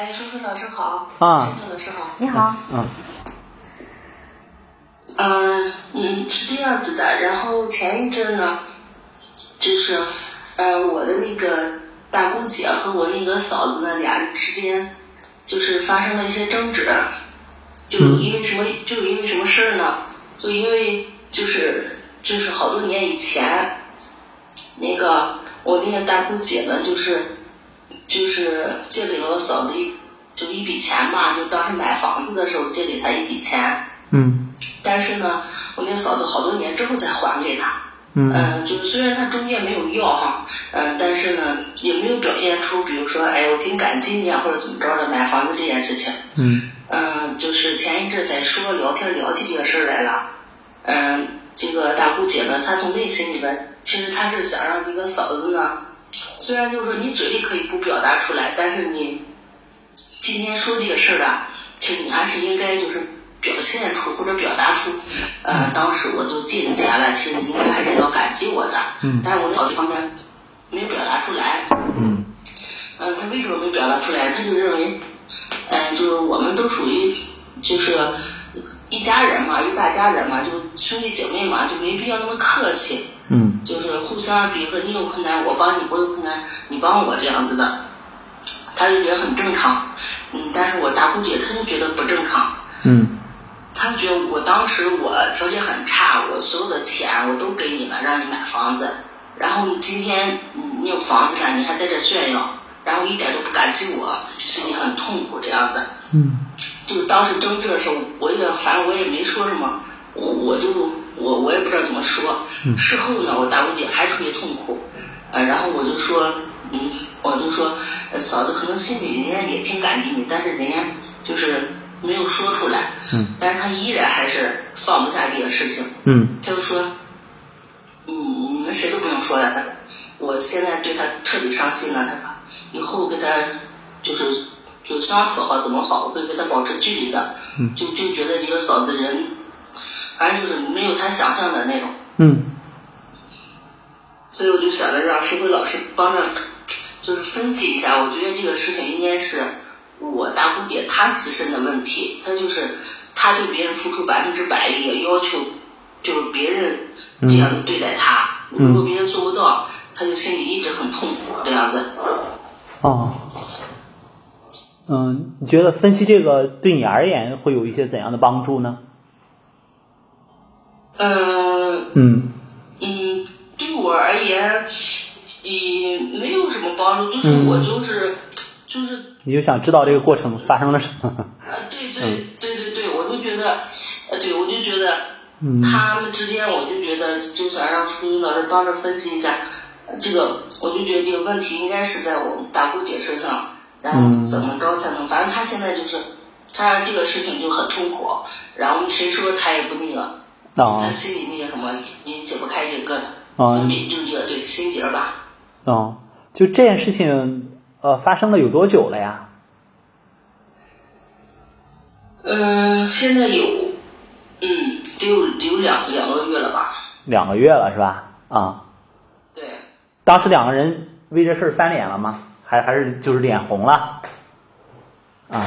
哎，叔叔老师好。啊舒舒老师好。你好，嗯嗯嗯，是这样子的，然后前一阵呢，就是呃我的那个大姑姐和我那个嫂子呢，俩人之间就是发生了一些争执，就嗯因为什么，就因为什么事儿呢？就因为就是就是好多年以前，那个我那个大姑姐呢，就是就是借给了我嫂子一就一笔钱嘛，就当时买房子的时候借给她一笔钱。嗯但是呢，我那嫂子好多年之后才还给他。嗯嗯，就是虽然他中间没有要哈，嗯，但是呢，也没有表现出，比如说，哎，我挺感激你啊，或者怎么着的，买房子这件事情。嗯嗯，就是前一阵在说聊天聊起这个事儿来了。嗯，这个大姑姐呢，她从内心里边，其实她是想让这个嫂子呢，虽然就是说你嘴里可以不表达出来，但是你今天说这个事儿啊，其实你还是应该就是表现出或者表达出，呃，当时我就借你钱了，其实你应该还是要感激我的。嗯但是我那这方面没有表达出来。嗯嗯，他为什么没表达出来？他就认为，嗯，就是我们都属于就是一家人嘛，一大家人嘛，就兄弟姐妹嘛，就没必要那么客气，嗯就是互相，比如说你有困难我帮你，我有困难你帮我这样子的，他就觉得很正常。嗯，但是我大姑姐她就觉得不正常，嗯。她觉得我当时我条件很差，我所有的钱我都给你了，让你买房子，然后你今天你有房子了，你还在这炫耀，然后一点都不感激我，心里很痛苦这样子。嗯。就当时争执的时候，我也反正我也没说什么，我我就我我也不知道怎么说。嗯。事后呢，我大姑姐还特别痛苦，呃，然后我就说，嗯，我就说，呃嫂子可能心里人家也挺感激你，但是人家就是没有说出来，嗯。但是她依然还是放不下这个事情，嗯。她就说，嗯，你们谁都不用说了，她我现在对她彻底伤心了，她说以后跟她就是就相处好怎么好，我会跟她保持距离的，嗯。就就觉得这个嫂子人，反正就是没有他想象的那种，嗯。所以我就想着让石辉老师帮着，就是分析一下，我觉得这个事情应该是我大姑姐她自身的问题，她就是她对别人付出百分之百，也要求就是别人这样子对待她，嗯。如果别人做不到，她就心里一直很痛苦这样子。哦。嗯，你觉得分析这个对你而言会有一些怎样的帮助呢？嗯嗯。嗯，对我而言也没有什么帮助，就是嗯。我就是、就是你就想知道这个过程发生了什么？啊，对对对对对，我就觉得，呃，对我就觉得嗯。他们之间，我就觉得就想让初云老师帮着分析一下，呃这个我就觉得这个问题应该是在我们大姑姐身上，然后嗯。怎么着才能，反正她现在就是，她这个事情就很痛苦，然后谁说她也不那个，心里那个什么你解不开这个疙瘩，啊就就这个对心结吧。哦，就这件事情呃发生了有多久了呀？嗯，现在有，嗯，得有得有两两个月了吧？两个月了是吧？啊，对。当时两个人为这事儿翻脸了吗？还还是就是脸红了？啊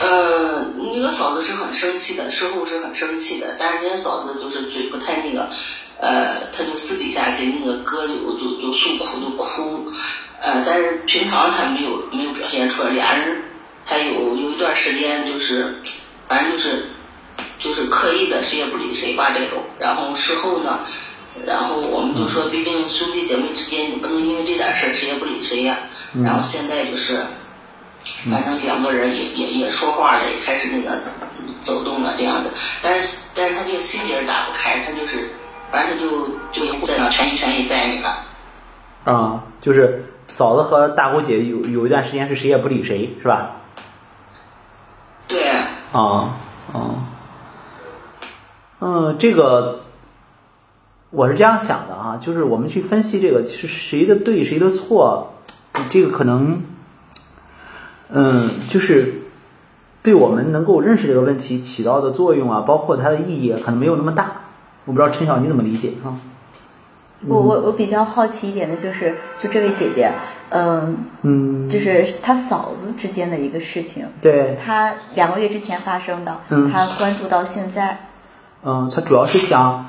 呃，那个嫂子是很生气的，事后是很生气的，但是人家嫂子就是嘴不太那个，呃，她就私底下给那个哥就就就诉苦就哭，呃，但是平常她没有没有表现出来，俩人还有有一段时间就是，反正就是就是刻意的谁也不理谁吧这种，然后事后呢，然后我们就说，毕竟兄弟姐妹之间你不能因为这点事儿谁也不理谁呀、嗯然后现在就是。反正两个人也也也说话了，也开始那个走动了这样子，但是但是他这个心结打不开，他就是反正他就就在那全心全意待你了。啊，就是嫂子和大姑姐有有一段时间是谁也不理谁，是吧？对，啊啊，嗯，这个我是这样想的啊，就是我们去分析这个是谁的对谁的错，这个可能，嗯，就是对我们能够认识这个问题起到的作用啊，包括它的意义，可能没有那么大。我不知道陈晓你怎么理解？啊？我我我比较好奇一点的就是，就这位姐姐，嗯，嗯，就是她嫂子之间的一个事情，对，她两个月之前发生的，嗯，她关注到现在，嗯，她主要是想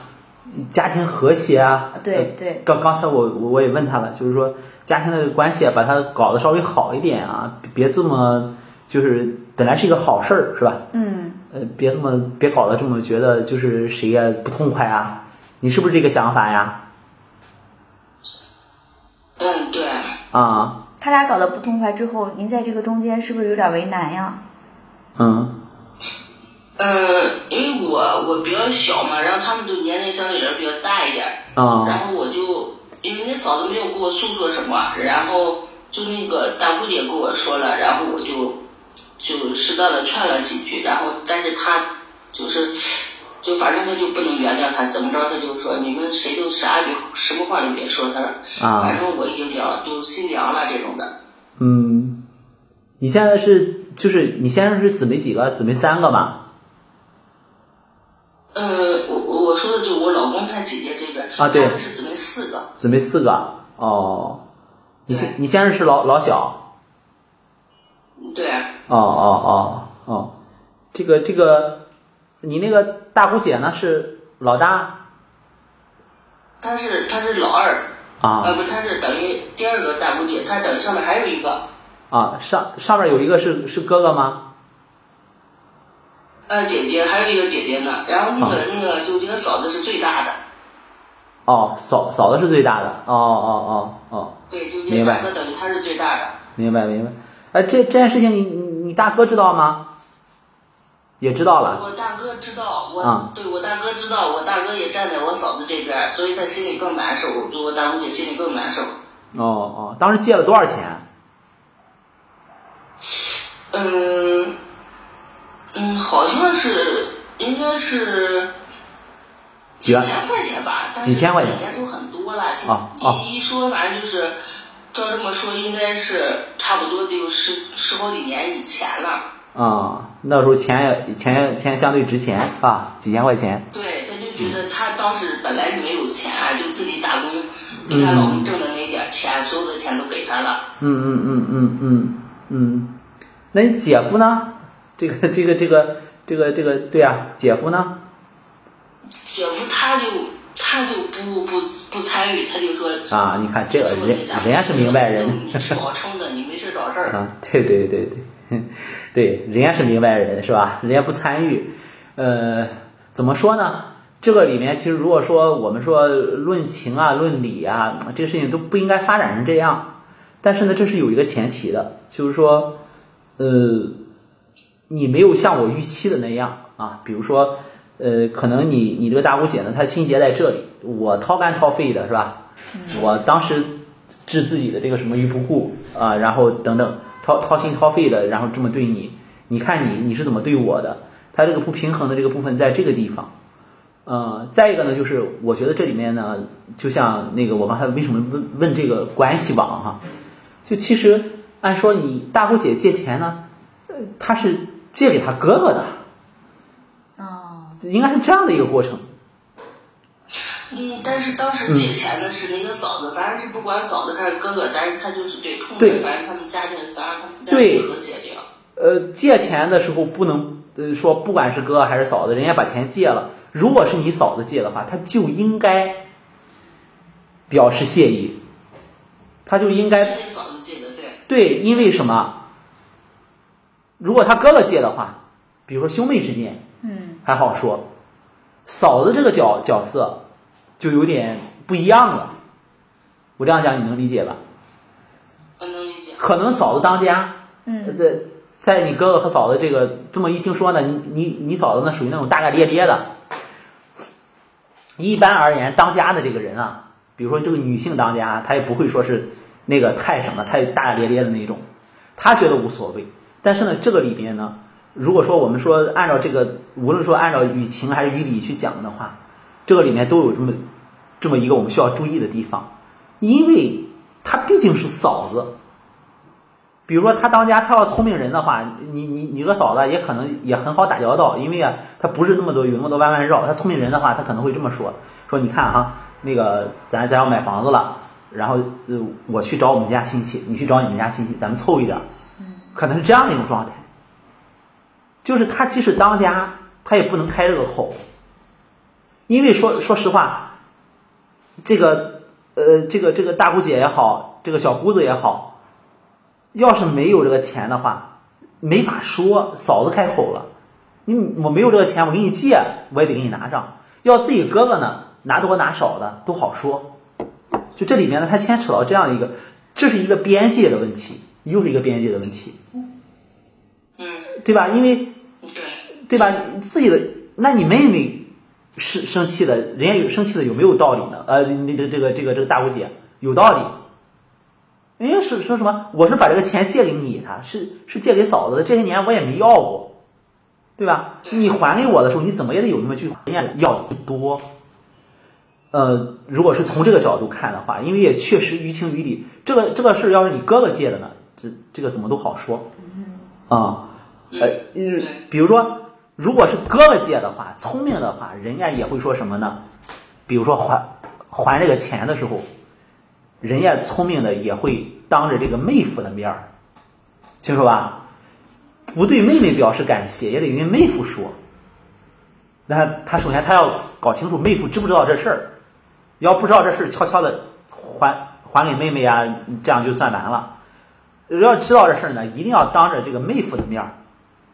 家庭和谐啊，对对，刚刚才我我也问他了，就是说家庭的关系把它搞得稍微好一点啊，别这么就是本来是一个好事儿是吧？嗯，呃，别这么别搞得这么觉得就是谁呀不痛快啊，你是不是这个想法呀？嗯，对。啊。他俩搞得不痛快之后，您在这个中间是不是有点为难呀？嗯。嗯，因为我我比较小嘛，然后他们都年龄相对来说比较大一点。啊。然后我就因为那嫂子没有跟我诉说什么，然后就那个大姑姐跟我说了，然后我就就适当的劝了几句，然后但是他就是。就反正他就不能原谅他，怎么着他就说你们谁都啥也别什么话都别说，他说，反正我已经凉，就心凉了这种的。嗯，你现在是就是你现在是姊妹几个？姊妹三个吧？呃，我我我说的就是我老公他姐姐这边，啊对，是姊妹四个。姊妹四个，哦，你先你先生是老老小。对。哦哦哦哦，这个这个。你那个大姑姐呢？是老大？她是她是老二啊，呃不，她是等于第二个大姑姐，她等于上面还有一个啊，上上面有一个是是哥哥吗？呃，姐姐还有一个姐姐呢，然后那个那个就那个嫂子是最大的。哦，嫂嫂子是最大的，哦哦哦哦。对，就这大哥等于他是最大的。明白明白，哎，这这件事情你你你大哥知道吗？也知道了。我大哥知道，我对我大哥知道，我大哥也站在我嫂子这边，所以他心里更难受，就我大姑姐心里更难受。哦哦，当时借了多少钱？嗯嗯，好像是应该是几千块钱吧，几千块钱，年都很多了。啊一说，反正就是照这么说，应该是差不多得有十十好几年以前了。啊，那时候钱钱钱相对值钱啊，几千块钱。对，他就觉得他当时本来就没有钱，就自己打工，给他老公挣的那点钱，所有的钱都给他了。嗯嗯嗯嗯嗯嗯，那你姐夫呢？这个这个这个这个这个对啊，姐夫呢？姐夫他就他就不不不参与，他就说啊，你看这个人人家是明白人，你是老撑的，你没事找事儿。啊，对对对对。对，人家是明白人，是吧？人家不参与，呃，怎么说呢？这个里面其实如果说我们说论情啊、论理啊，这个事情都不应该发展成这样。但是呢，这是有一个前提的，就是说，呃，你没有像我预期的那样啊，比如说，呃，可能你你这个大姑姐呢，她心结在这里，我掏肝掏肺的是吧？我当时置自己的这个什么于不顾啊，然后等等。掏掏心掏肺的，然后这么对你，你看你你是怎么对我的？他这个不平衡的这个部分在这个地方，呃，再一个呢，就是我觉得这里面呢，就像那个我刚才为什么问问这个关系网哈，就其实按说你大姑姐借钱呢，呃，她是借给他哥哥的，哦，应该是这样的一个过程。嗯，但是当时借钱的是那个嫂子，反正是不管嫂子还是哥哥，但是他就是对冲着，反正他们家庭想让他们家和谐这样。呃，借钱的时候不能呃说不管是哥还是嫂子，人家把钱借了，如果是你嫂子借的话，他就应该表示谢意，他就应该。是嫂子借的，对。对，因为什么？如果他哥哥借的话，比如说兄妹之间，嗯，还好说，嫂子这个角角色。就有点不一样了，我这样讲你能理解吧？能理解。可能嫂子当家，嗯，在在你哥哥和嫂子这个这么一听说呢，你你你嫂子呢属于那种大大咧咧的。一般而言，当家的这个人啊，比如说这个女性当家，她也不会说是那个太什么太大大咧咧的那种，她觉得无所谓。但是呢，这个里边呢，如果说我们说按照这个，无论说按照语情还是语理去讲的话。这个里面都有这么这么一个我们需要注意的地方，因为她毕竟是嫂子，比如说他当家，她要聪明人的话，你你你个嫂子也可能也很好打交道，因为啊，她不是那么多有那么多弯弯绕，她聪明人的话，她可能会这么说，说你看哈，那个咱咱要买房子了，然后呃我去找我们家亲戚，你去找你们家亲戚，咱们凑一点，可能是这样的一种状态。就是他即使当家，他也不能开这个口，因为说说实话，这个呃这个这个大姑姐也好，这个小姑子也好，要是没有这个钱的话，没法说，嫂子开口了，你我没有这个钱，我给你借，我也得给你拿上。要自己哥哥呢，拿多拿少的都好说。就这里面呢，它牵扯到这样一个，这是一个边界的问题，又是一个边界的问题。嗯对吧？因为，对吧？自己的，那你妹妹是生气的，人家有生气的有没有道理呢？呃，那个这个这个这个大姑姐有道理。人家是说什么？我是把这个钱借给你的，是是借给嫂子的。这些年我也没要过，对吧？你还给我的时候，你怎么也得有那么句话，人家要的多。呃，如果是从这个角度看的话，因为也确实于情于理，这个这个事要是你哥哥借的呢，这这个怎么都好说啊。呃，比如说，如果是哥哥借的话，聪明的话，人家也会说什么呢？比如说还还这个钱的时候，人家聪明的也会当着这个妹夫的面儿，清楚吧？不对妹妹表示感谢，也得跟妹夫说。那他首先他要搞清楚妹夫知不知道这事儿，要不知道这事儿，悄悄的还还给妹妹啊，这样就算完了。要知道这事儿呢，一定要当着这个妹夫的面儿。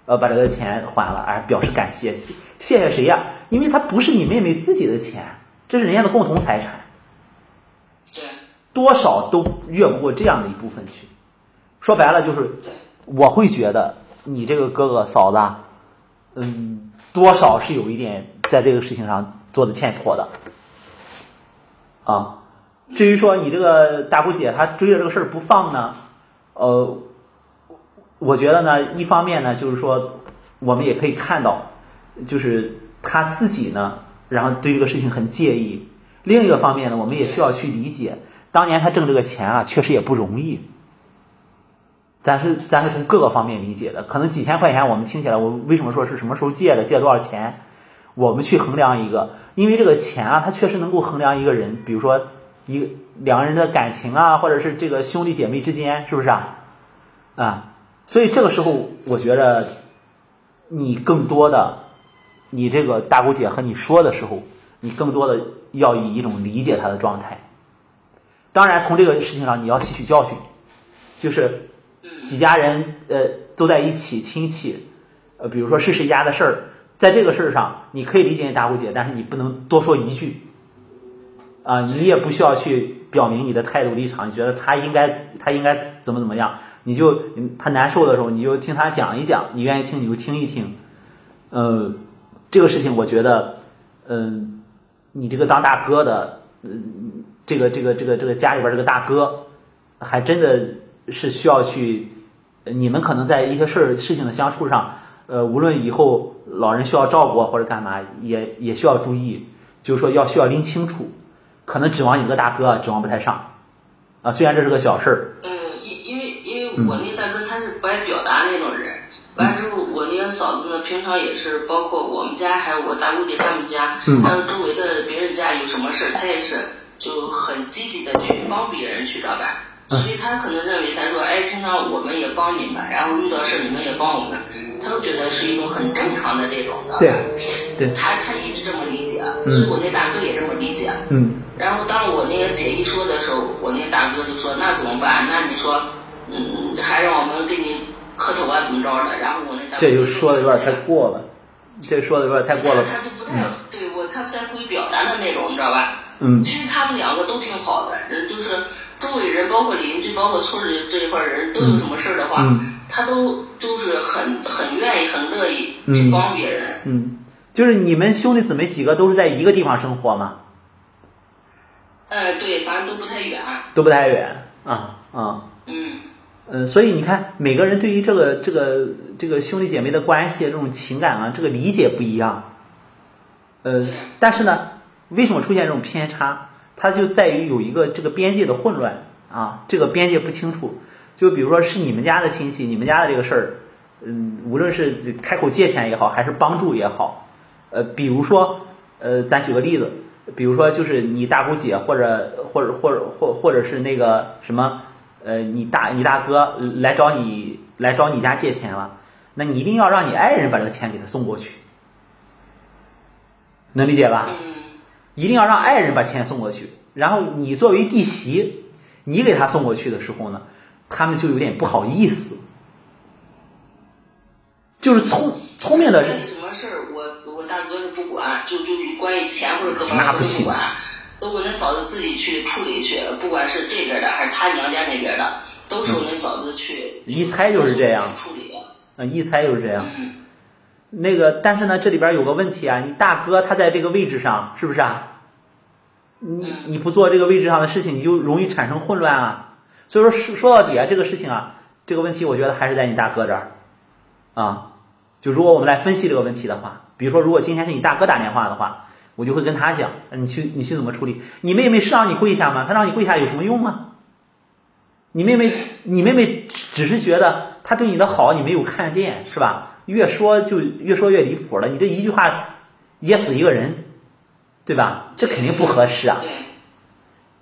呃，把这个钱还了，而表示感谢，谢谢谢谁呀？因为他不是你妹妹自己的钱，这是人家的共同财产，对，多少都越不过这样的一部分去。说白了就是，我会觉得你这个哥哥嫂子，嗯，多少是有一点在这个事情上做的欠妥的，啊。至于说你这个大姑姐她追着这个事儿不放呢，呃。我觉得呢，一方面呢，就是说，我们也可以看到，就是他自己呢，然后对这个事情很介意。另一个方面呢，我们也需要去理解，当年他挣这个钱啊，确实也不容易。咱是咱是从各个方面理解的，可能几千块钱我们听起来，我为什么说是什么时候借的，借多少钱？我们去衡量一个，因为这个钱啊，它确实能够衡量一个人，比如说一两个人的感情啊，或者是这个兄弟姐妹之间，是不是啊？啊。所以这个时候，我觉得你更多的，你这个大姑姐和你说的时候，你更多的要以一种理解她的状态。当然，从这个事情上你要吸取教训，就是几家人呃都在一起，亲戚呃，比如说是谁家的事儿，在这个事儿上，你可以理解大姑姐，但是你不能多说一句啊，你也不需要去表明你的态度立场，你觉得他应该他应该怎么怎么样。你就他难受的时候，你就听他讲一讲，你愿意听你就听一听。呃，这个事情我觉得，嗯，你这个当大哥的，嗯，这个这个这个这个家里边这个大哥，还真的是需要去，你们可能在一些事儿事情的相处上，呃，无论以后老人需要照顾或者干嘛，也也需要注意，就是说要需要拎清楚，可能指望有个大哥指望不太上，啊，虽然这是个小事儿。嗯，因因为因为我那大哥他是不爱表达那种人，完了之后我那个嫂子呢，平常也是，包括我们家还有我大姑姐他们家，还有周围的别人家有什么事儿，他也是就很积极的去帮别人，去知道吧？所以他可能认为他说，哎，平常我们也帮你们，然后遇到事你们也帮我们，他都觉得是一种很正常的这种的。对，对。他他一直这么理解，所以我那大哥也这么理解。嗯。然后当我那个姐一说的时候，我那大哥就说，那怎么办？那你说。嗯，还让我们给你磕头啊，怎么着的？然后我那大哥这就说的有点太过了，这说的有点太过了。他就不太对我，他不太会表达的那种，你知道吧？嗯。其实他们两个都挺好的，人就是周围人，包括邻居，包括村里这一块人都有什么事的话，他都都是很很愿意、很乐意去帮别人。嗯，就是你们兄弟姊妹几个都是在一个地方生活吗？呃，对，反正都不太远。都不太远啊啊。嗯。嗯，所以你看，每个人对于这个这个这个兄弟姐妹的关系这种情感啊，这个理解不一样。呃，但是呢，为什么出现这种偏差？它就在于有一个这个边界的混乱啊，这个边界不清楚。就比如说是你们家的亲戚，你们家的这个事儿，嗯，无论是开口借钱也好，还是帮助也好，呃，比如说呃，咱举个例子，比如说就是你大姑姐或者或者或者或或者是那个什么呃你大你大哥来找你来找你家借钱了，那你一定要让你爱人把这个钱给他送过去，能理解吧？一定要让爱人把钱送过去，然后你作为弟媳，你给他送过去的时候呢，他们就有点不好意思。就是聪聪明的人。什么事儿，我我大哥是不管，就就关于钱或者各方面都不管，都我那嫂子自己去处理去，不管是这边的还是他娘家那边的，都是我那嫂子去。一猜就是这样。处理。嗯，一猜就是这样。那个，但是呢，这里边有个问题啊，你大哥他在这个位置上，是不是啊？你你不做这个位置上的事情，你就容易产生混乱啊。所以说说说到底啊，这个事情啊，这个问题我觉得还是在你大哥这儿啊。就如果我们来分析这个问题的话，比如说如果今天是你大哥打电话的话，我就会跟他讲，你去你去怎么处理？你妹妹是让你跪下吗？她让你跪下有什么用吗？你妹妹你妹妹只是觉得她对你的好你没有看见是吧？越说就越说越离谱了，你这一句话噎死一个人，对吧？这肯定不合适啊。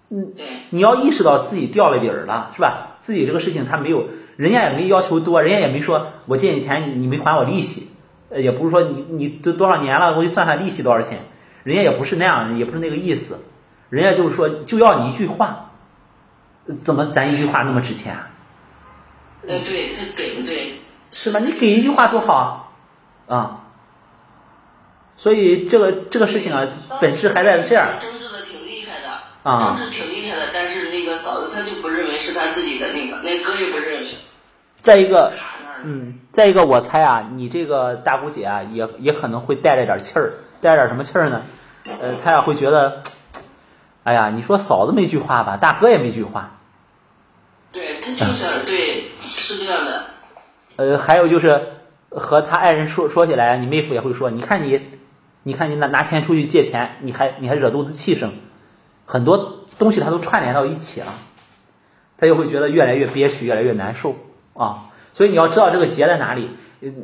嗯，你要意识到自己掉了底儿了是吧？自己这个事情他没有。人家也没要求多，人家也没说我借你钱你没还我利息，呃，也不是说你你都多少年了，我给算算利息多少钱，人家也不是那样，也不是那个意思，人家就是说就要你一句话，怎么咱一句话那么值钱啊？呃，对他给不对，是吧？你给一句话多好啊，所以这个这个事情啊，本质还在这样。争执的挺厉害的，啊，争执挺厉害的，但是那个嫂子她就不认为是她自己的那个，那哥也不认为。再一个，嗯，再一个，我猜啊，你这个大姑姐啊，也也可能会带着点气儿，带着点什么气儿呢？呃，她也会觉得，哎呀，你说嫂子没句话吧，大哥也没句话。对，他就想，对，是这样的。呃，还有就是和他爱人说说起来，你妹夫也会说，你看你，你看你拿拿钱出去借钱，你还你还惹肚子气生，很多东西他都串联到一起了，他就会觉得越来越憋屈，越来越难受。啊，所以你要知道这个结在哪里。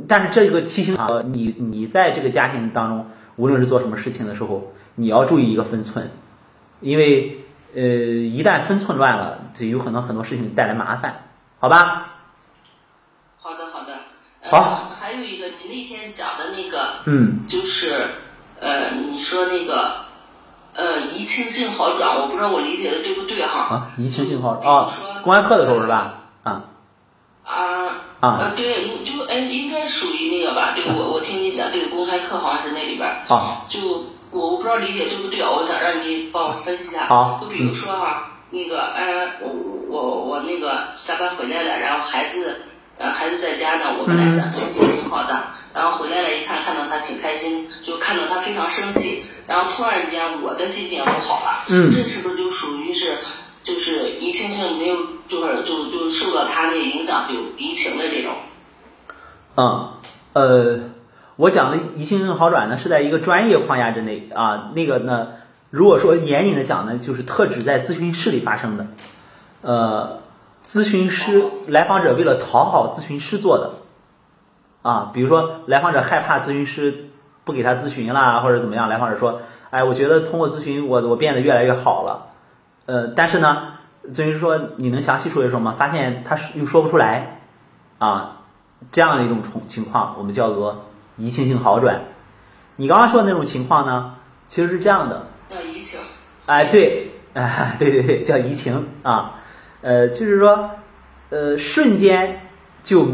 但是这个提醒啊，你你在这个家庭当中，无论是做什么事情的时候，你要注意一个分寸，因为呃，一旦分寸乱了，就有可能很多事情带来麻烦，好吧？好。还有一个，你那天讲的那个，嗯，就是呃，你说那个呃，移情性好转，我不知道我理解的对不对哈？啊，移情性好转啊，公安课的时候是吧？啊。啊啊，对，就哎，应该属于那个吧？这个我我听你讲这个公开课好像是那里边儿，就我我不知道理解对不对啊？我想让你帮我分析一下。好，就比如说哈，那个哎，我我我那个下班回来了，然后孩子呃孩子在家呢，我本来想心情挺好的，然后回来了一看，看到他挺开心，就看到他非常生气，然后突然间我的心情也不好了，嗯，这是不是就属于是？就是移情性没有，就是就就受到他那影响，有移情的这种。嗯，呃，我讲的移情性好转呢，是在一个专业框架之内啊。那个呢，如果说严谨的讲呢，就是特指在咨询室里发生的。呃，咨询师来访者为了讨好咨询师做的啊，比如说来访者害怕咨询师不给他咨询啦，或者怎么样，来访者说，哎，我觉得通过咨询，我我变得越来越好了。呃，但是呢，咨询师说你能详细说一说吗？发现他又说不出来啊，这样的一种情情况，我们叫做移情性好转。你刚刚说的那种情况呢，其实是这样的。叫移情。哎，对，哎，对对对，叫移情啊。呃，就是说，呃，瞬间就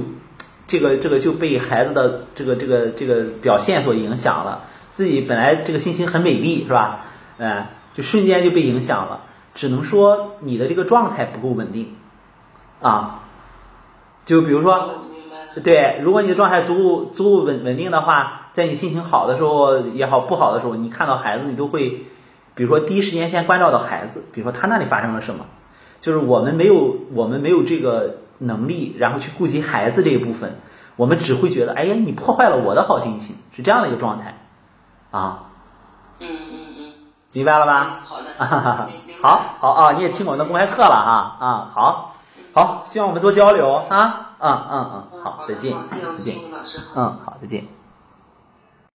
这个这个就被孩子的这个这个这个表现所影响了，自己本来这个心情很美丽，是吧？哎，就瞬间就被影响了。只能说你的这个状态不够稳定啊，就比如说，对，如果你的状态足够足够稳稳定的话，在你心情好的时候也好，不好的时候，你看到孩子，你都会，比如说第一时间先关照到孩子，比如说他那里发生了什么，就是我们没有我们没有这个能力，然后去顾及孩子这一部分，我们只会觉得，哎呀，你破坏了我的好心情，是这样的一个状态啊。嗯嗯嗯，明白了吧？好的。好好啊，你也听我们的公开课了啊啊，好，好，希望我们多交流啊，嗯嗯嗯，好，再见，再见，嗯，好，再见。